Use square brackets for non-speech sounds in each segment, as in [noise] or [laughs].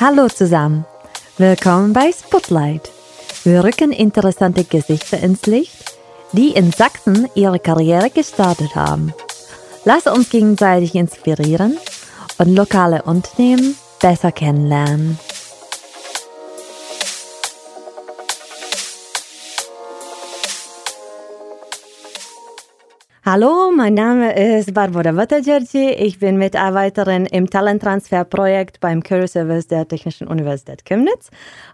Hallo zusammen. Willkommen bei Spotlight. Wir rücken interessante Gesichter ins Licht, die in Sachsen ihre Karriere gestartet haben. Lass uns gegenseitig inspirieren und lokale Unternehmen besser kennenlernen. Hallo, mein Name ist Barbara Watagerci. Ich bin Mitarbeiterin im Talenttransferprojekt beim Career Service der Technischen Universität Chemnitz.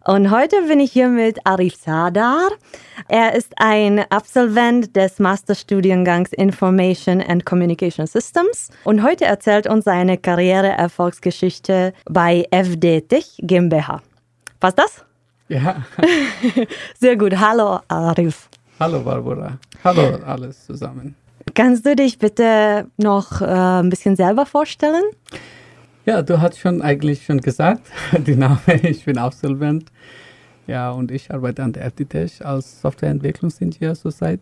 Und heute bin ich hier mit Arif Sadar. Er ist ein Absolvent des Masterstudiengangs Information and Communication Systems. Und heute erzählt uns seine Karriere-Erfolgsgeschichte bei FD Tech GmbH. Passt das? Ja. [laughs] Sehr gut. Hallo, Arif. Hallo, Barbara. Hallo, alles zusammen. Kannst du dich bitte noch äh, ein bisschen selber vorstellen? Ja, du hast schon eigentlich schon gesagt, [laughs] die Name, ich bin Absolvent. Ja, und ich arbeite an der FDTech als Softwareentwicklungsingenieur zurzeit.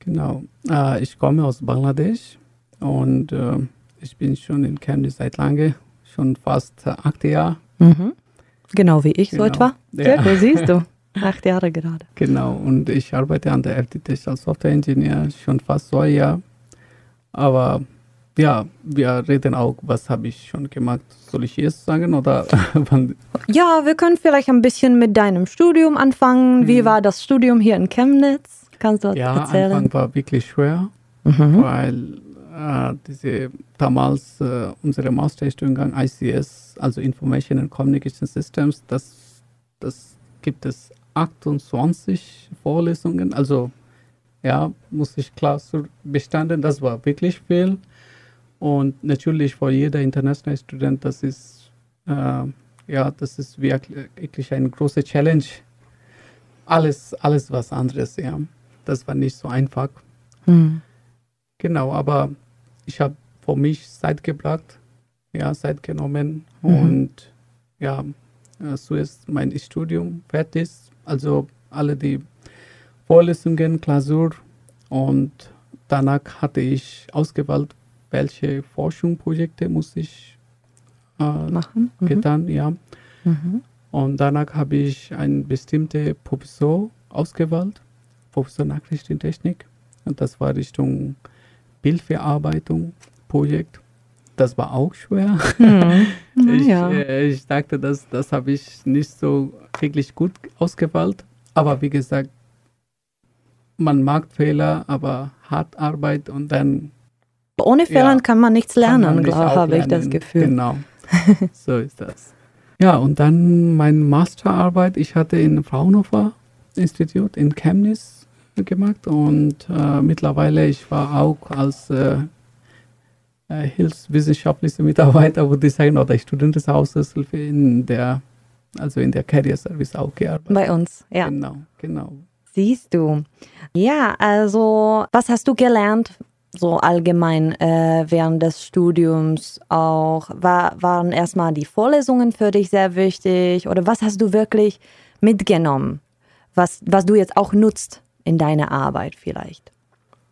Genau. Äh, ich komme aus Bangladesch und äh, ich bin schon in Chemnitz seit lange, schon fast acht Jahre. Mhm. Genau wie ich Genau. so etwa. Ja. Ja. siehst du. [laughs] Acht Jahre gerade. Genau, und ich arbeite an der FDTech als Softwareingenieur schon fast zwei Jahre. Aber ja, wir reden auch, was habe ich schon gemacht. Soll ich jetzt sagen oder? [laughs] Ja, wir können vielleicht ein bisschen mit deinem Studium anfangen. Wie Mhm. war das Studium hier in Chemnitz? Kannst du Ja, erzählen? Anfang war wirklich schwer, Mhm. weil äh, diese damals äh, unsere Masterstudiengang ICS, also Information and Communication Systems, das, das gibt es 28 Vorlesungen. Also ja, muss ich klar so bestanden. Das war wirklich viel. Und natürlich für jeder internationale Student, das ist äh, ja, das ist wirklich, wirklich eine große Challenge. Alles, alles was anderes, ja. Das war nicht so einfach. Mhm. Genau, aber ich habe für mich Zeit gebracht, ja, Zeit genommen Mhm. und ja, äh, zuerst mein Studium fertig, also alle die Vorlesungen, Klausur und danach hatte ich ausgewählt, welche Forschungsprojekte muss ich äh, Machen. Mhm. getan, ja. Mhm. Und danach habe ich eine bestimmte Professor ausgewählt, Professor Nachrichtentechnik. Und das war Richtung Bildverarbeitung, Projekt. Das war auch schwer. Mhm. [laughs] Ich, ja. äh, ich dachte, das, das habe ich nicht so wirklich gut ausgewählt. Aber wie gesagt, man mag Fehler, aber hart Arbeit und dann Ohne Fehlern ja, kann man nichts lernen, nicht habe ich das. Gefühl. Genau, [laughs] so ist das. Ja, und dann meine Masterarbeit, ich hatte in Fraunhofer Institut in Chemnitz gemacht und äh, mittlerweile, ich war auch als äh, äh, hilfswissenschaftlicher Mitarbeiter, würde ich sagen, oder Student des Hauses in der, also in der Career Service auch gearbeitet. Bei uns, ja. Genau, genau. Siehst du. Ja, also was hast du gelernt, so allgemein äh, während des Studiums auch? War, waren erstmal die Vorlesungen für dich sehr wichtig oder was hast du wirklich mitgenommen, was, was du jetzt auch nutzt in deiner Arbeit vielleicht?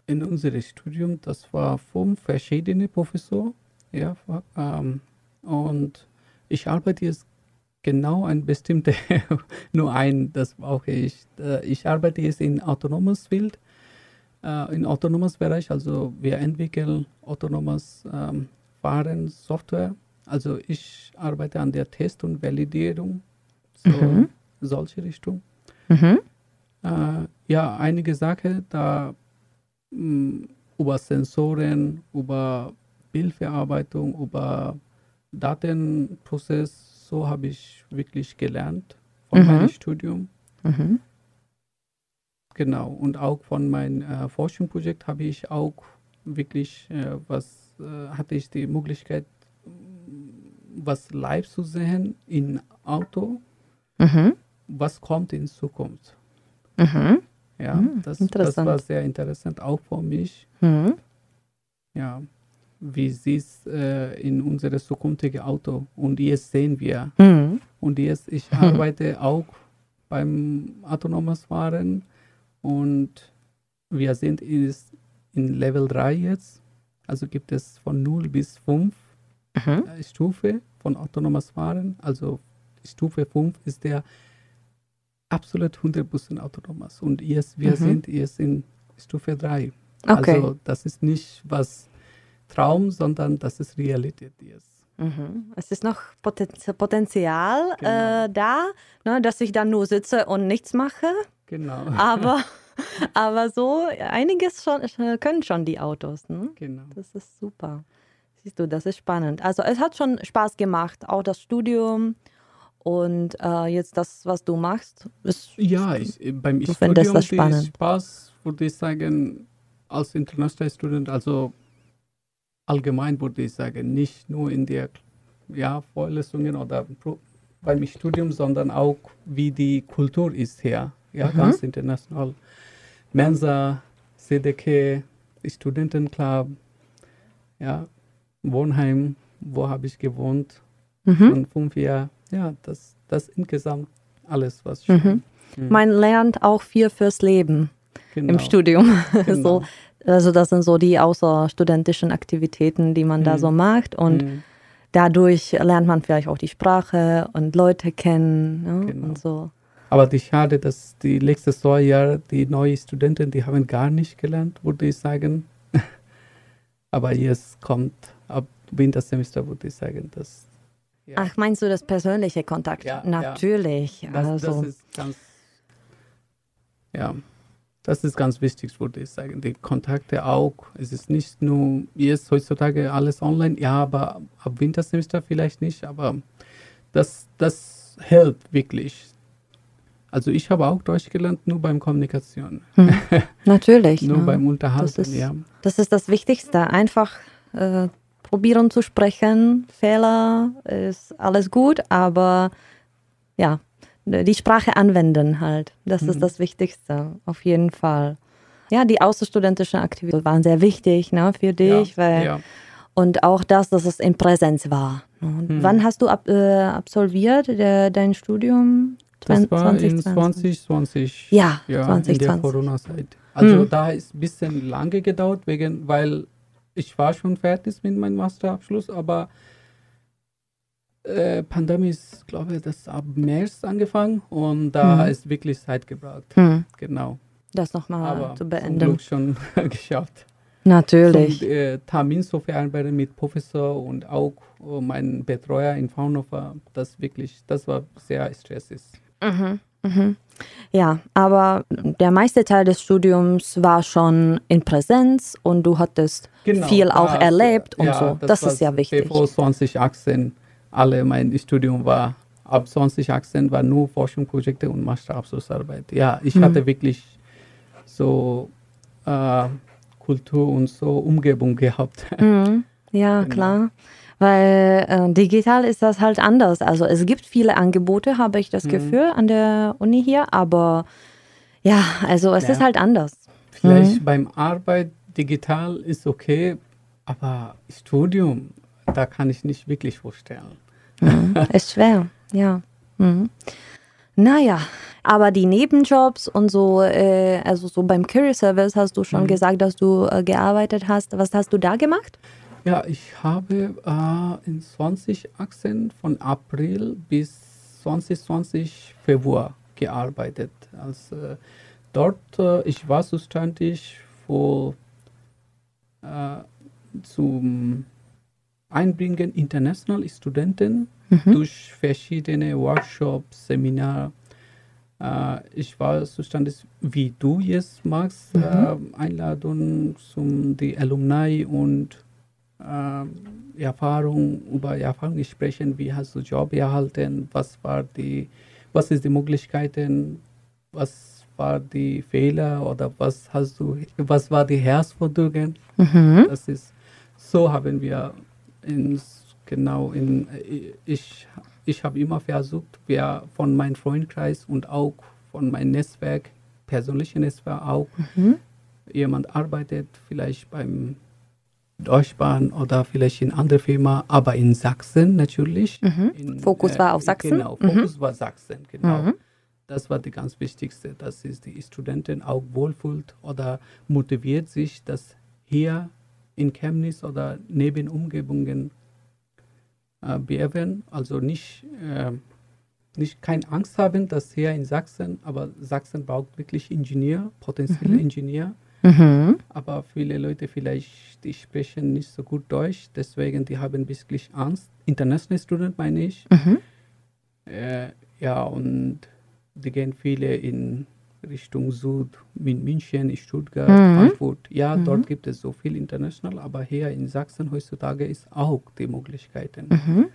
In unserem Studium, das war fünf verschiedene Professoren, ja, ähm, und ich arbeite jetzt genau ein bestimmter, [laughs] nur ein, das brauche ich. Äh, Ich arbeite jetzt in autonomes Field, äh, in autonomes Bereich, also wir entwickeln autonomes ähm, Fahren Software. Also ich arbeite an der Test und Validierung, so Mhm. solche Richtung. Mhm. Äh, ja, einige Sachen da über Sensoren, über Bildverarbeitung, über Datenprozess, so habe ich wirklich gelernt von Mhm. meinem Studium. Mhm. Genau, und auch von meinem äh, Forschungsprojekt habe ich auch wirklich äh, was, äh, hatte ich die Möglichkeit, mh, was live zu sehen in Auto, Mhm. was kommt in Zukunft. Mhm. Ja, Hm, das, das war sehr interessant, auch für mich. Mhm. Ja, wie sieht es äh, in unserem zukünftigen Auto? Und jetzt sehen wir. Mhm. Und jetzt, ich [laughs] arbeite auch beim autonomes Fahren und wir sind ist in Level 3 jetzt. Also gibt es von 0 bis 5 Mhm. äh, Stufe von autonomes Fahren. Also Stufe 5 ist der absolut 100% autonomes. Und jetzt, wir mhm. sind jetzt in Stufe 3. Okay. Also das ist nicht was Traum, sondern das ist Realität jetzt. Mhm. Es ist noch Potenzial genau. äh, da, ne, dass ich dann nur sitze und nichts mache. Genau. Aber, [laughs] aber so einiges schon, äh, können schon die Autos. Ne? Genau. Das ist super. Siehst du, das ist spannend. Also es hat schon Spaß gemacht, auch das Studium und äh, jetzt das, was du machst. Ist, ja, ich, beim du Studium das spannend. Spaß, würde ich sagen, als International Student, also allgemein würde ich sagen, nicht nur in der ja, Vorlesungen oder beim Studium, sondern auch wie die Kultur ist hier, ja, mhm. ganz international. Mensa, CDK, Studentenclub, ja, Wohnheim, wo habe ich gewohnt, mhm. schon fünf Jahre, ja, das, das insgesamt alles, was schon. Mhm. Mhm. Man lernt auch viel fürs Leben genau. im Studium. [laughs] Genau. so, also das sind so die außerstudentischen Aktivitäten, die man mhm. da so macht und mhm. dadurch lernt man vielleicht auch die Sprache und Leute kennen ne? genau. und so. Aber die schade, dass die letztes Jahr die neuen Studenten, die haben gar nicht gelernt, würde ich sagen. [laughs] Aber jetzt kommt ab Wintersemester, würde ich sagen, dass ja. Ach, meinst du das persönliche Kontakt? Ja, Natürlich. Ja. Das, also. das ist ganz, ja, das ist ganz wichtig, würde ich sagen. Die Kontakte auch. Es ist nicht nur jetzt heutzutage alles online, ja, aber ab Wintersemester vielleicht nicht, aber das, das hilft wirklich. Also ich habe auch Deutsch gelernt, nur beim Kommunikation. Hm. [laughs] Natürlich. nur ne? beim Unterhalten, das ist, ja. Das ist das Wichtigste. Einfach äh, probieren zu sprechen. Fehler ist alles gut, aber ja, die Sprache anwenden halt. Das mhm. ist das Wichtigste, auf jeden Fall. Ja, die außerstudentischen Aktivitäten waren sehr wichtig ne, für dich, ja, weil ja. und auch das, dass es in Präsenz war. Mhm. Wann hast du ab, äh, absolviert de, dein Studium? Das war 2020. in 2020. Ja, ja 2020. in der Corona-Zeit. Also mhm. da ist ein bisschen lange gedauert, wegen, weil ich war schon fertig mit meinem Masterabschluss, aber äh, Pandemie ist, glaube ich, das ab März angefangen und da mhm. ist wirklich Zeit gebraucht. Mhm. Genau. Das nochmal zu beenden. Zum Glück schon [laughs] geschafft. Natürlich. Zum äh, Termin so vereinbaren mit Professor und auch äh, mein Betreuer in Fraunhofer. Das wirklich, das war sehr stressig. Mhm. Mhm. Ja, aber der meiste Teil des Studiums war schon in Präsenz und du hattest genau, viel auch erlebt und ja, so. Das, das ist ja wichtig. Bevor 2018 alle mein Studium war, ab 2018 war nur Forschungsprojekte und Masterabschlussarbeit. Ja, ich mhm. hatte wirklich so äh, Kultur und so Umgebung gehabt. Mhm. Ja, [laughs] genau. klar. Weil äh, digital ist das halt anders. Also es gibt viele Angebote, habe ich das mhm. Gefühl, an der Uni hier, aber ja, also es ja. ist halt anders. Vielleicht mhm. beim Arbeit digital ist okay, aber Studium, da kann ich nicht wirklich vorstellen. Mhm. ist schwer, [laughs] ja. Mhm. Naja, aber die Nebenjobs und so, äh, also so beim Career Service hast du schon mhm. gesagt, dass du äh, gearbeitet hast. Was hast du da gemacht? Ja, ich habe äh, in 2018 von April bis 2020 Februar gearbeitet. Also, dort, äh, ich war zuständig für äh, zum Einbringen internationaler Studenten mhm. durch verschiedene Workshops, Seminare. Äh, ich war zuständig, wie du jetzt magst, mhm. Äh, Einladungen zum die Alumni und Erfahrung, über Erfahrung sprechen, wie hast du Job erhalten, was war die, was ist die Möglichkeiten, was war die Fehler oder was hast du, was war die Herausforderungen. Mhm. Das ist, so haben wir ins, genau in, ich, ich habe immer versucht, wir von meinem Freundkreis und auch von meinem Netzwerk, persönlichen Netzwerk auch, mhm. jemand arbeitet vielleicht beim Deutschbahn oder vielleicht in andere Firma, aber in Sachsen natürlich. Mhm. In, Fokus äh, war auf Sachsen? Genau, Fokus mhm. war Sachsen, genau. Mhm. Das war die ganz wichtigste, dass sich die Studenten auch wohlfühlt oder motiviert sich, dass hier in Chemnitz oder neben Umgebungen äh, bewerben. Also nicht, äh, nicht keine Angst haben, dass hier in Sachsen, aber Sachsen braucht wirklich Ingenieur, potenzielle Mhm. Ingenieur. Mhm. Aber viele Leute vielleicht, die sprechen nicht so gut Deutsch, deswegen die haben wirklich Angst. International Student meine ich. Mhm. Äh, ja, und die gehen viele in Richtung Süd, in München, Stuttgart, Mhm. Frankfurt. Ja, Mhm. dort gibt es so viel international, aber hier in Sachsen heutzutage ist auch die Möglichkeiten. Mhm.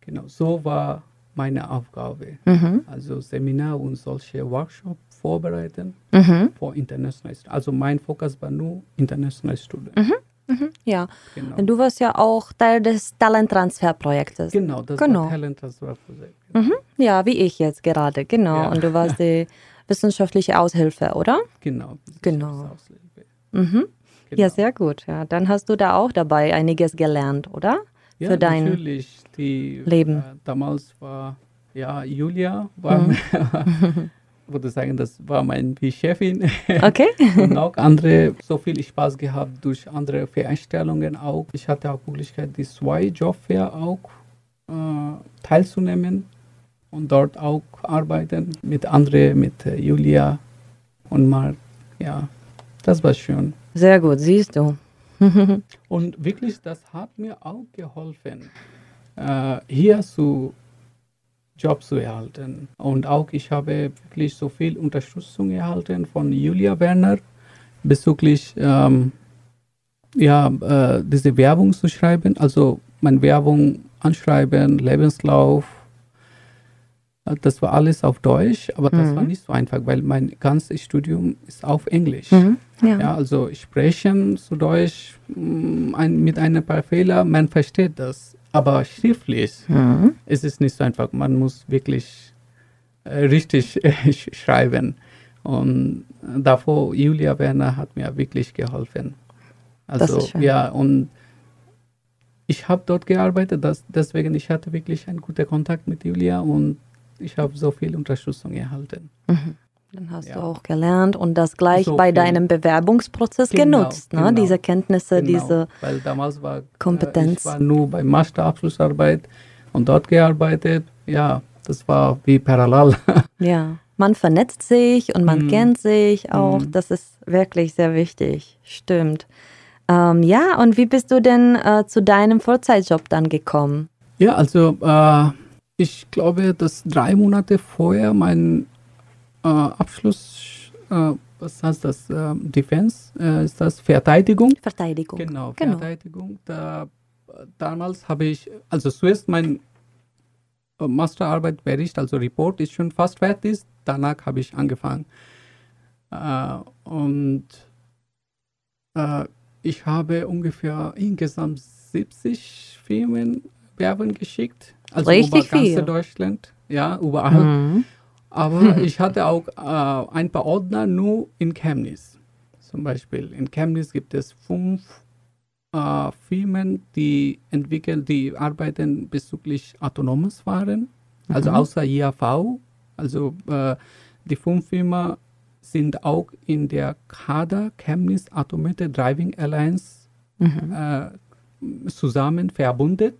Genau, so war meine Aufgabe. Mhm. Also Seminar und solche Workshops vorbereiten Mhm. für international Studenten. Also mein Fokus war nur international Student. Mhm. Ja, Genau. und du warst ja auch Teil des Talenttransferprojektes. Genau, das Genau. war Talent Transfer Projekt. Mhm. Ja, wie ich jetzt gerade, genau. Ja. Und du warst die [laughs] wissenschaftliche Aushilfe, oder? Genau. Genau. Aushilfe. Mhm. Genau. Ja, sehr gut. Ja, dann hast du da auch dabei einiges gelernt, oder? Ja, für dein natürlich. Die, Leben. Äh, damals war, ja, Julia war, Mhm. [laughs] würde sagen, das war mein wie Chefin. [laughs] Okay. und auch andere, so viel Spaß gehabt durch andere Veranstaltungen auch. Ich hatte auch Möglichkeit, die zwei Jobfair auch äh, teilzunehmen und dort auch arbeiten mit anderen, mit äh, Julia und Marc. Ja, das war schön. Sehr gut, siehst du. [laughs] Und wirklich, das hat mir auch geholfen, äh, hier zu Job zu erhalten. Und auch ich habe wirklich so viel Unterstützung erhalten von Julia Werner bezüglich ähm, ja, äh, diese Werbung zu schreiben, also meine Werbung anschreiben, Lebenslauf. Äh, Das war alles auf Deutsch, aber das Mhm. war nicht so einfach, weil mein ganzes Studium ist auf Englisch. Mhm. Ja. Ja, also sprechen zu Deutsch mm, ein, mit ein paar Fehlern, man versteht das. Aber schriftlich Mhm. ist es nicht so einfach. Man muss wirklich äh, richtig äh, [laughs] sch- schreiben. Und davor, Julia Werner hat mir wirklich geholfen. Also, ja, und ich habe dort gearbeitet, das, deswegen ich hatte wirklich einen guten Kontakt mit Julia und ich habe so viel Unterstützung erhalten. Mhm. Dann hast Ja. du auch gelernt und das gleich So bei deinem Bewerbungsprozess Genau, genutzt, ne? genau. diese Kenntnisse, Genau, diese weil damals war Kompetenz. Äh, ich war nur bei Masterabschlussarbeit und dort gearbeitet. Ja, das war wie parallel. [laughs] Ja, man vernetzt sich und man Mhm. kennt sich auch. Mhm. Das ist wirklich sehr wichtig. Stimmt. Ähm, ja, und wie bist du denn äh, zu deinem Vollzeitjob dann gekommen? ja, also äh, ich glaube, dass drei Monate vorher mein Abschluss, äh, was heißt das, äh, Defense, äh, ist das Verteidigung? Verteidigung. Genau, Genau. Verteidigung. Da, damals habe ich, also zuerst mein äh, Masterarbeit Bericht, also Report ist schon fast fertig. Danach habe ich angefangen. Äh, und äh, ich habe ungefähr insgesamt 70 Firmen Werbung geschickt. Also Richtig über ganz. Deutschland. Ja, überall. Mhm. Aber [laughs] ich hatte auch äh, ein paar Ordner nur in Chemnitz. Zum Beispiel in Chemnitz gibt es fünf äh, Firmen, die entwickeln, die arbeiten bezüglich autonomes Fahren, also Mhm. außer IAV. Also äh, die fünf Firmen sind auch in der CADA Chemnitz Automated Driving Alliance Mhm. äh, zusammen verbunden.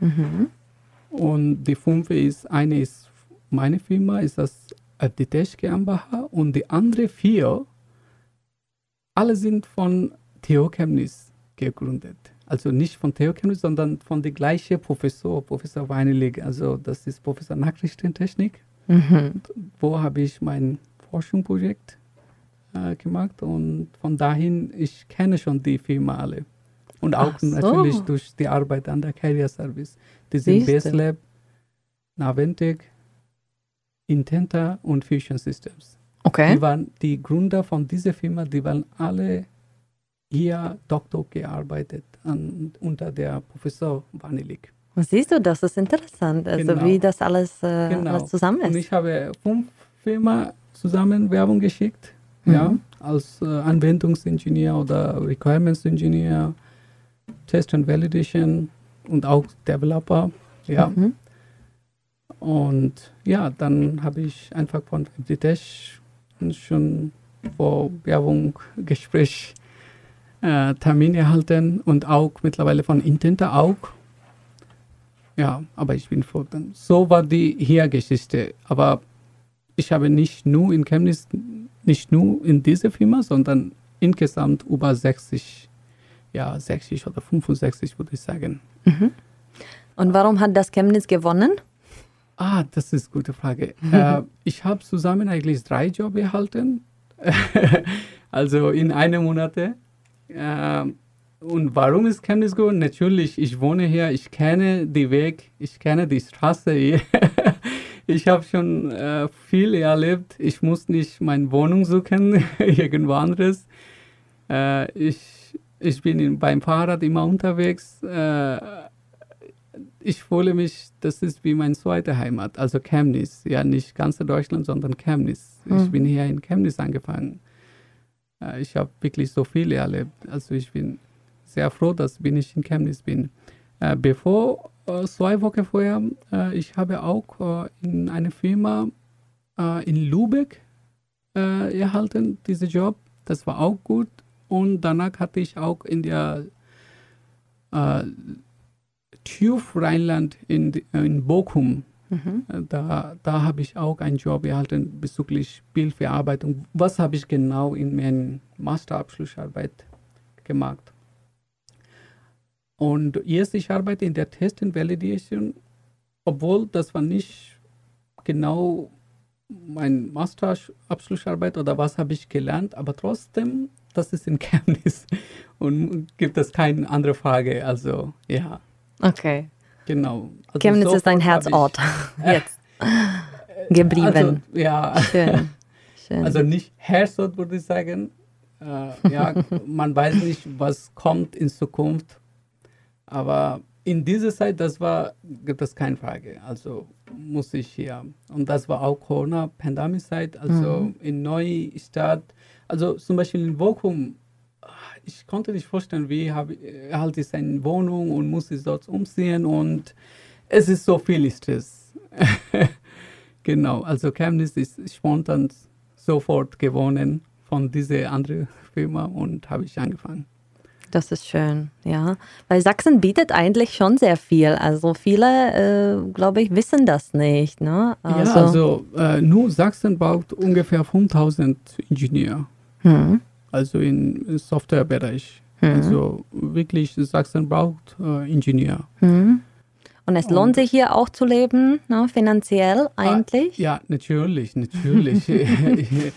Mhm. Und die fünfte ist, eine ist meine Firma, ist das Aditesh GmbH und die andere vier, alle sind von Theo Chemnitz gegründet. Also nicht von Theo Chemnitz, sondern von der gleichen Professor, Professor Weinelig. Also das ist Professor Nachrichtentechnik. Mhm. Wo habe ich mein Forschungsprojekt äh, gemacht und von dahin, ich kenne schon die Firma alle. Und auch so. natürlich durch die Arbeit an der Carrier Service. Die sind Siehste. Baselab, Naventec, Intenta und Fusion Systems. Okay. Die waren die Gründer von dieser Firma, die waren alle hier Doktor gearbeitet an, unter der Professor Vanilik. Und siehst du, das ist interessant, also Genau. wie das alles, äh, Genau. alles zusammen Und ist. ich habe fünf Firmen zusammen Werbung geschickt, ja, Mhm. als äh, Anwendungsingenieur oder Requirements Engineer, Test and Validation und auch Developer, ja. Mhm. Und ja, dann habe ich einfach von FDTech schon vor Werbung Gespräch äh, Termin erhalten und auch mittlerweile von Intenta auch. ja, aber ich bin froh. Dann. So war die hier Geschichte. Aber ich habe nicht nur in Chemnitz, nicht nur in dieser Firma, sondern insgesamt über 60, ja, 60 oder 65 würde ich sagen. Mhm. Und warum hat das Chemnitz gewonnen? Ah, das ist eine gute Frage. äh, ich habe zusammen eigentlich drei Jobs erhalten. [laughs] also in einem Monat. Äh, und warum ist Chemnitz gut? Natürlich, ich wohne hier, ich kenne den Weg, ich kenne die Straße hier. [laughs] ich habe schon äh, viel erlebt. Ich muss nicht meine Wohnung suchen, [laughs] irgendwo anderes. Äh, ich, ich bin in, beim Fahrrad immer unterwegs. Ich fühle mich, das ist wie meine zweite Heimat, also Chemnitz. Ja, nicht ganz Deutschland, sondern Chemnitz. Mhm. Ich bin hier in Chemnitz angefangen. Äh, ich habe wirklich so viel erlebt. Also ich bin sehr froh, dass ich in Chemnitz bin. Äh, bevor, äh, zwei Wochen vorher, ich habe auch in einer Firma in Lübeck erhalten, diesen Job. Das war auch gut. Und danach hatte ich auch in der TÜV Rheinland in, in Bochum. Mhm. Da, da habe ich auch einen Job erhalten bezüglich Bildverarbeitung. Was habe ich genau in meiner Masterabschlussarbeit gemacht? Und jetzt ich arbeite in der Test and Validation, obwohl das war nicht genau mein Masterabschlussarbeit oder was habe ich gelernt, aber trotzdem, das ist in [laughs] Chemnitz und gibt es keine andere Frage. Also ja. Okay. Genau. Also Chemnitz ist ein Herzort [laughs] jetzt geblieben. Also, ja. Schön. [laughs] Schön. Also nicht Herzort würde ich sagen. Äh, ja, [laughs] man weiß nicht, was kommt in Zukunft. Aber in dieser Zeit, das war, gibt es keine Frage. Also muss ich hier. Und das war auch Corona-Pandemie-Zeit, also mhm. in Neustadt. Also zum Beispiel in Bochum ich konnte nicht vorstellen, wie habe, erhalte ich eine Wohnung und muss ich dort umziehen und es ist so viel Stress. [laughs] genau, also Chemnitz ist spontan sofort gewonnen von dieser anderen Firma und habe ich angefangen. Das ist schön, ja. Weil Sachsen bietet eigentlich schon sehr viel. Also viele, äh, glaube ich, wissen das nicht. Ne? Also ja, also äh, nur Sachsen braucht ungefähr 5000 Ingenieure. Hm also im Softwarebereich. Mhm. Also wirklich, Sachsen braucht äh, Ingenieur. Mhm. Und es lohnt sich hier auch zu leben, ne, finanziell ah, eigentlich? Ja, natürlich, natürlich. [laughs]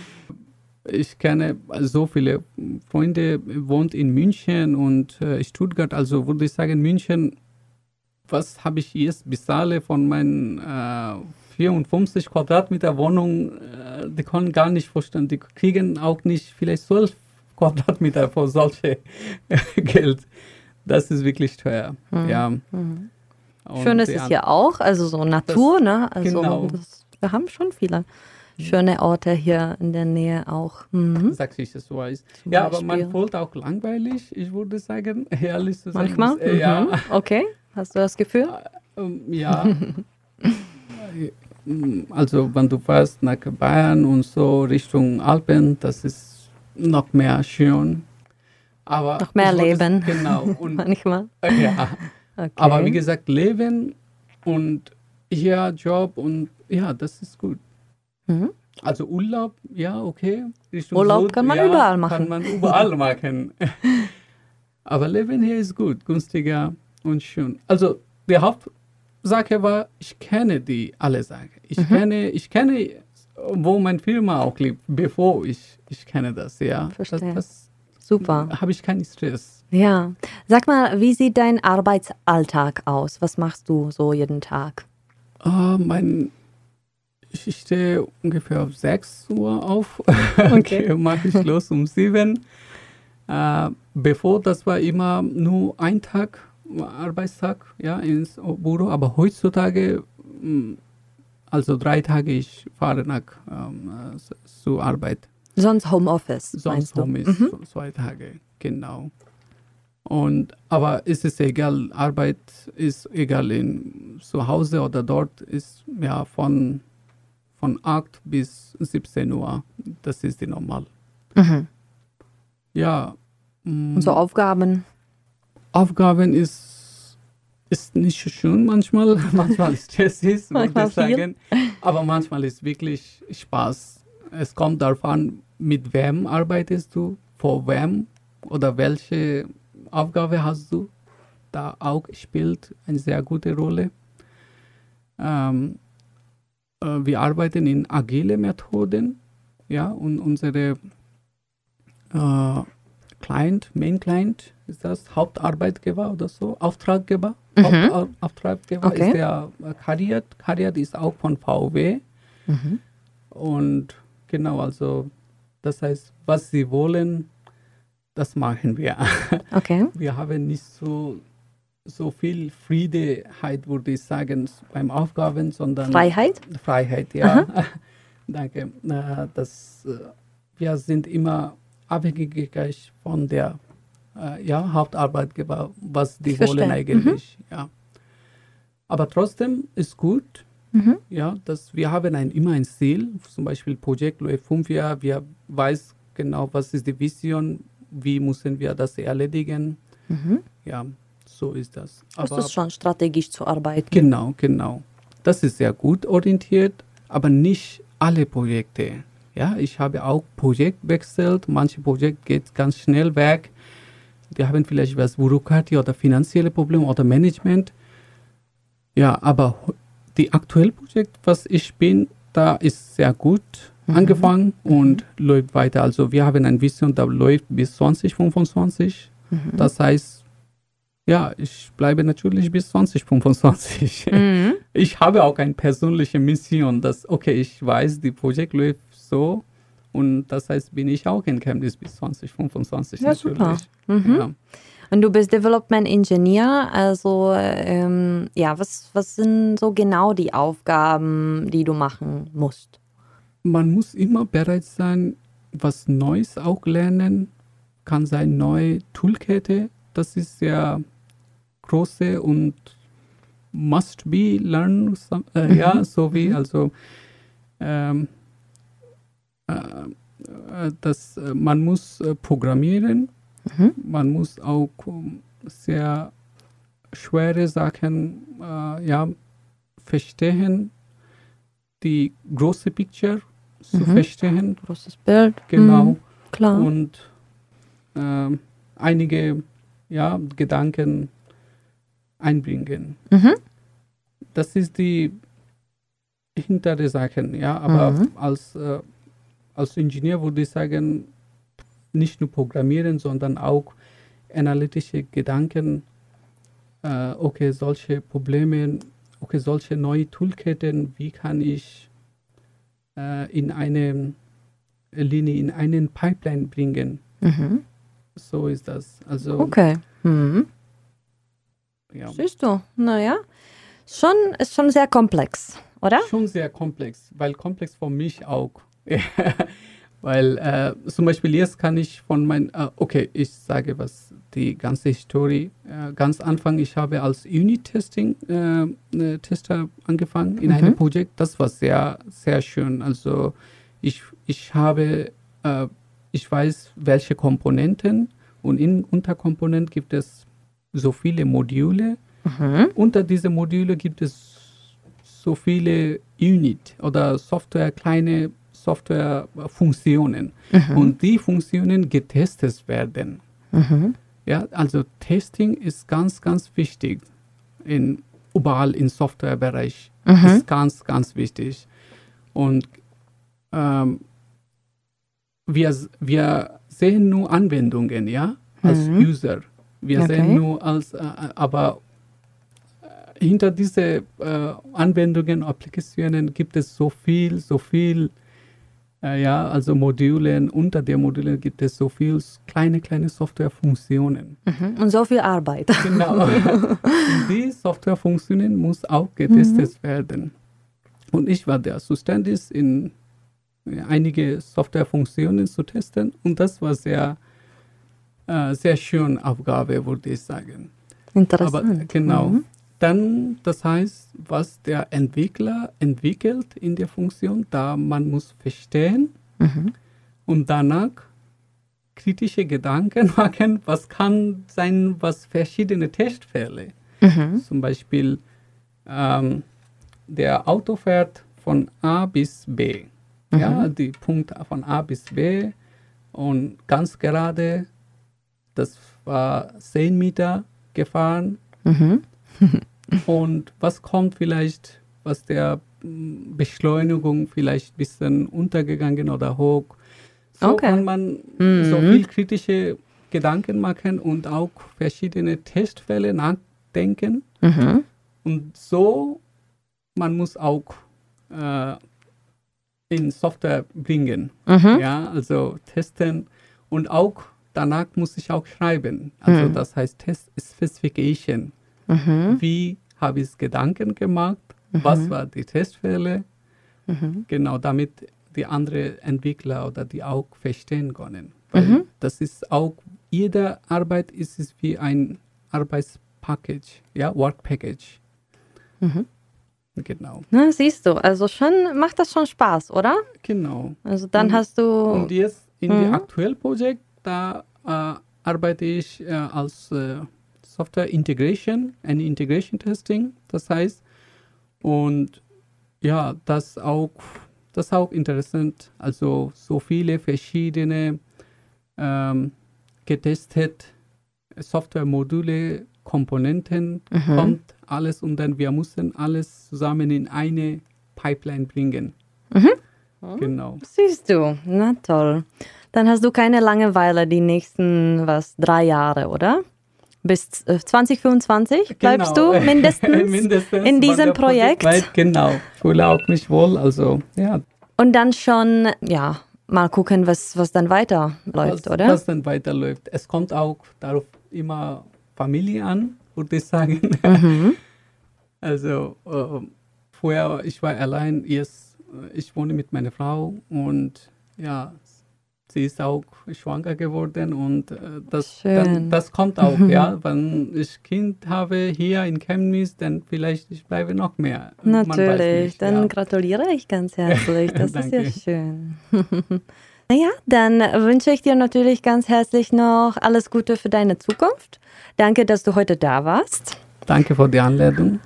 ich kenne so viele Freunde, wohnt in München und äh, Stuttgart, also würde ich sagen, München, was habe ich jetzt bezahle von meinen äh, 54 Quadratmeter Wohnung, äh, die können gar nicht vorstellen, die kriegen auch nicht vielleicht 12 Quadratmeter für solche [laughs] Geld. Das ist wirklich teuer. Mhm. Ja. Mhm. Schön ist es hier auch, also so Natur, das, ne? Also genau. das, wir haben schon viele schöne Orte hier in der Nähe auch. Mhm. Sag ich das so weiß. Ja, aber man fühlt auch langweilig, ich würde sagen, [laughs] ehrlich zu sagen. Manchmal? Äh, ja. Mhm. Okay, hast du das Gefühl? Äh, ähm, ja. [laughs] also wenn du fährst nach Bayern und so Richtung Alpen, das ist noch mehr schön. Aber noch mehr Leben. Genau. [laughs] Und, Manchmal. [laughs] Ja. Okay. Aber wie gesagt, Leben und hier Job und ja, das ist gut. Mhm. Also Urlaub, ja, okay. Richtung Urlaub Süd, kann man ja, überall machen. Kann man überall [laughs] machen. Aber Leben hier ist gut, günstiger und schön. Also die Hauptsache war, ich kenne die alle Sachen. Ich mhm. kenne, ich kenne wo meine Firma auch lebt, bevor ich, ich kenne das, ja. Verstehe. Das, das Super. Habe ich keinen Stress. Ja. Sag mal, wie sieht dein Arbeitsalltag aus? Was machst du so jeden Tag? Uh, mein, ich stehe ungefähr um 6 Uhr auf. [laughs] Okay. mache ich los um 7. Uh, bevor, das war immer nur ein Tag, Arbeitstag, ja, ins Büro. Aber heutzutage hm, also drei Tage ich fahre nach ähm, zur Arbeit. Sonst Homeoffice. Sonst Homeoffice, mhm. zwei Tage, genau. Und, aber es ist egal, Arbeit ist egal in zu Hause oder dort ist ja von, von 8 bis 17 Uhr. Das ist die normal. Mhm. Ja. Und so Aufgaben? Aufgaben ist ist nicht schön manchmal, [laughs] manchmal ist stressig, Manchmal würde ich sagen, aber manchmal ist wirklich Spaß. Es kommt darauf an, mit wem arbeitest du, vor wem oder welche Aufgabe hast du. Da auch spielt eine sehr gute Rolle. Ähm, äh, wir arbeiten in agile Methoden, ja, und unsere äh, Client, Main Client, ist das Hauptarbeitgeber oder so, Auftraggeber. Mhm. Auftraggeber Okay. ist der Carriot. Carriot ist auch von VW. Mhm. Und genau, also das heißt, was sie wollen, das machen wir. [laughs] Okay. Wir haben nicht so, so viel Friedeheit, würde ich sagen, beim Aufgaben, sondern Freiheit? Freiheit, ja. [laughs] Danke. Das, äh, wir sind immer abhängig von der äh, ja, Hauptarbeitgeber, was die Ich verstehe. wollen eigentlich. Ja. Aber trotzdem ist gut, Mhm. ja, dass wir haben ein, immer ein Ziel. Zum Beispiel Projekt läuft fünf Jahre. Wir weiß genau, was ist die Vision, wie müssen wir das erledigen. Mhm. Ja, so ist das. Das ist schon strategisch zu arbeiten. Genau, genau. Das ist sehr gut orientiert, aber nicht alle Projekte. Ja, ich habe auch Projekt wechselt. Manche Projekte geht ganz schnell weg. Die haben vielleicht was Bürokratie oder finanzielle Probleme oder Management. Ja, aber die aktuelle Projekt, was ich bin, da ist sehr gut angefangen und läuft weiter. Also wir haben eine Vision, da läuft bis 2025. Das heißt, ja, ich bleibe natürlich bis 2025. [laughs] Mhm. Ich habe auch eine persönliche Mission, dass, okay, ich weiß, die Projekt läuft so und das heißt, bin ich auch in Chemnitz bis 2025 Ja, super. Mhm. Ja. Und du bist Development Engineer, also ähm, ja, was, was sind so genau die Aufgaben, die du machen musst? Man muss immer bereit sein, was Neues auch lernen. Kann sein neue Toolkette, das ist sehr große und must be learn, äh, ja, so wie also ähm, äh, äh, dass äh, man muss äh, programmieren, Mhm. man muss auch ähm, sehr schwere Sachen äh, ja, verstehen, die große Picture zu Mhm. verstehen, Großes Bild. genau, Mhm, klar. und ähm, einige ja, Gedanken einbringen. Mhm. Das ist die hintere Sachen, ja, aber Mhm. als, äh, als Ingenieur würde ich sagen, nicht nur programmieren, sondern auch analytische Gedanken, äh, okay, solche Probleme, okay, solche neue Toolketten, wie kann ich äh, in eine Linie, in einen Pipeline bringen? Mhm. So ist das. Also, Okay. Mhm. ja. Siehst du, naja, schon, ist schon sehr komplex, oder? Schon sehr komplex, weil komplex für mich auch. [laughs] weil äh, zum Beispiel jetzt kann ich von mein, äh, okay, ich sage was, die ganze Historie. Äh, ganz Anfang, ich habe als Unit-Testing-Tester angefangen in einem Mhm. Projekt. Das war sehr, sehr schön. Also ich, ich habe, äh, ich weiß, welche Komponenten und in Unterkomponenten gibt es so viele Module. Mhm. Unter diese Module gibt es so viele Unit oder Software, kleine Softwarefunktionen. Mhm. Und die Funktionen getestet werden. Mhm. Ja, also Testing ist ganz, ganz wichtig. In, überall im Softwarebereich Mhm. ist ganz, ganz wichtig. Und ähm, wir, wir sehen nur Anwendungen, ja, als Mhm. User. Wir Okay. sehen nur als, äh, aber äh, hinter diese äh, Anwendungen, Applikationen gibt es so viel, so viel, äh, ja, also Modulen, unter der Module gibt es so viel kleine, kleine Softwarefunktionen. Mhm. Und so viel Arbeit. Genau. [laughs] Die Softwarefunktionen muss auch getestet werden. Und ich war der zuständig, in äh, einige Softwarefunktionen zu testen. Und das war sehr, äh, sehr schöne Aufgabe, würde ich sagen. Interessant. Aber genau. Mhm. Dann, das heißt, was der Entwickler entwickelt in der Funktion, da man muss verstehen Mhm. und danach kritische Gedanken [laughs] machen, was kann sein, was verschiedene Testfälle. Mhm. Zum Beispiel, ähm, der Auto fährt von A bis B. Mhm. Ja, die Punkte von A bis B und ganz gerade, das war 10 Meter gefahren. Mhm. [laughs] und was kommt vielleicht, was der hm, Beschleunigung vielleicht ein bisschen untergegangen oder hoch. So okay. kann man mhm. so viel kritische Gedanken machen und auch verschiedene Testfälle nachdenken. Mhm. Und so, man muss auch äh, in Software bringen. Mhm. Ja, also testen und auch danach muss ich auch schreiben. Also mhm. das heißt Test Specification. Mhm. Wie habe ich Gedanken gemacht? Was mhm. war die Testfälle? Mhm. Genau, damit die anderen Entwickler oder die auch verstehen können. Weil mhm. das ist auch, jede Arbeit ist es wie ein Arbeitspackage, ja, Work Package. Mhm. Genau. Na, siehst du, also schon macht das schon Spaß, oder? Genau. Also dann und, hast du. Und jetzt in mhm. dem aktuellen Projekt, da äh, arbeite ich äh, als äh, Software Integration, ein Integration Testing. Das heißt, und ja, das auch, das auch interessant. Also so viele verschiedene ähm, getestet Softwaremodule, Komponenten mhm. kommt alles und dann wir müssen alles zusammen in eine Pipeline bringen. Mhm. Genau. Siehst du, na toll. Dann hast du keine Langeweile die nächsten, was, drei Jahre, oder? Bis 2025 bleibst genau. du [laughs] mindestens, mindestens in diesem Projekt. Projekt. Genau, fühle auch mich wohl, also ja. Und dann schon, ja, mal gucken, was, was dann weiterläuft, was, oder? Was dann weiterläuft. Es kommt auch darauf immer Familie an, würde ich sagen. Mhm. [laughs] Also äh, vorher, ich war allein, jetzt, ich wohne mit meiner Frau und ja, sie ist auch schwanger geworden und äh, das, dann, das kommt auch, ja. [laughs] Wenn ich Kind habe hier in Chemnitz, dann vielleicht ich bleibe noch mehr. Natürlich, nicht, dann ja. gratuliere ich ganz herzlich. [laughs] Das ist ja schön. [laughs] naja, dann wünsche ich dir natürlich ganz herzlich noch alles Gute für deine Zukunft. Danke, dass du heute da warst. Danke für die Anleitung.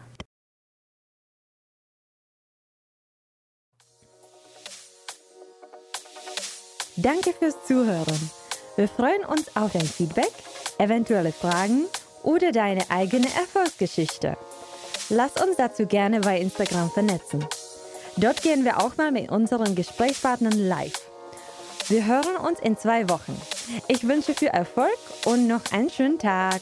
Danke fürs Zuhören. Wir freuen uns auf dein Feedback, eventuelle Fragen oder deine eigene Erfolgsgeschichte. Lass uns dazu gerne bei Instagram vernetzen. Dort gehen wir auch mal mit unseren Gesprächspartnern live. Wir hören uns in zwei Wochen. Ich wünsche viel Erfolg und noch einen schönen Tag.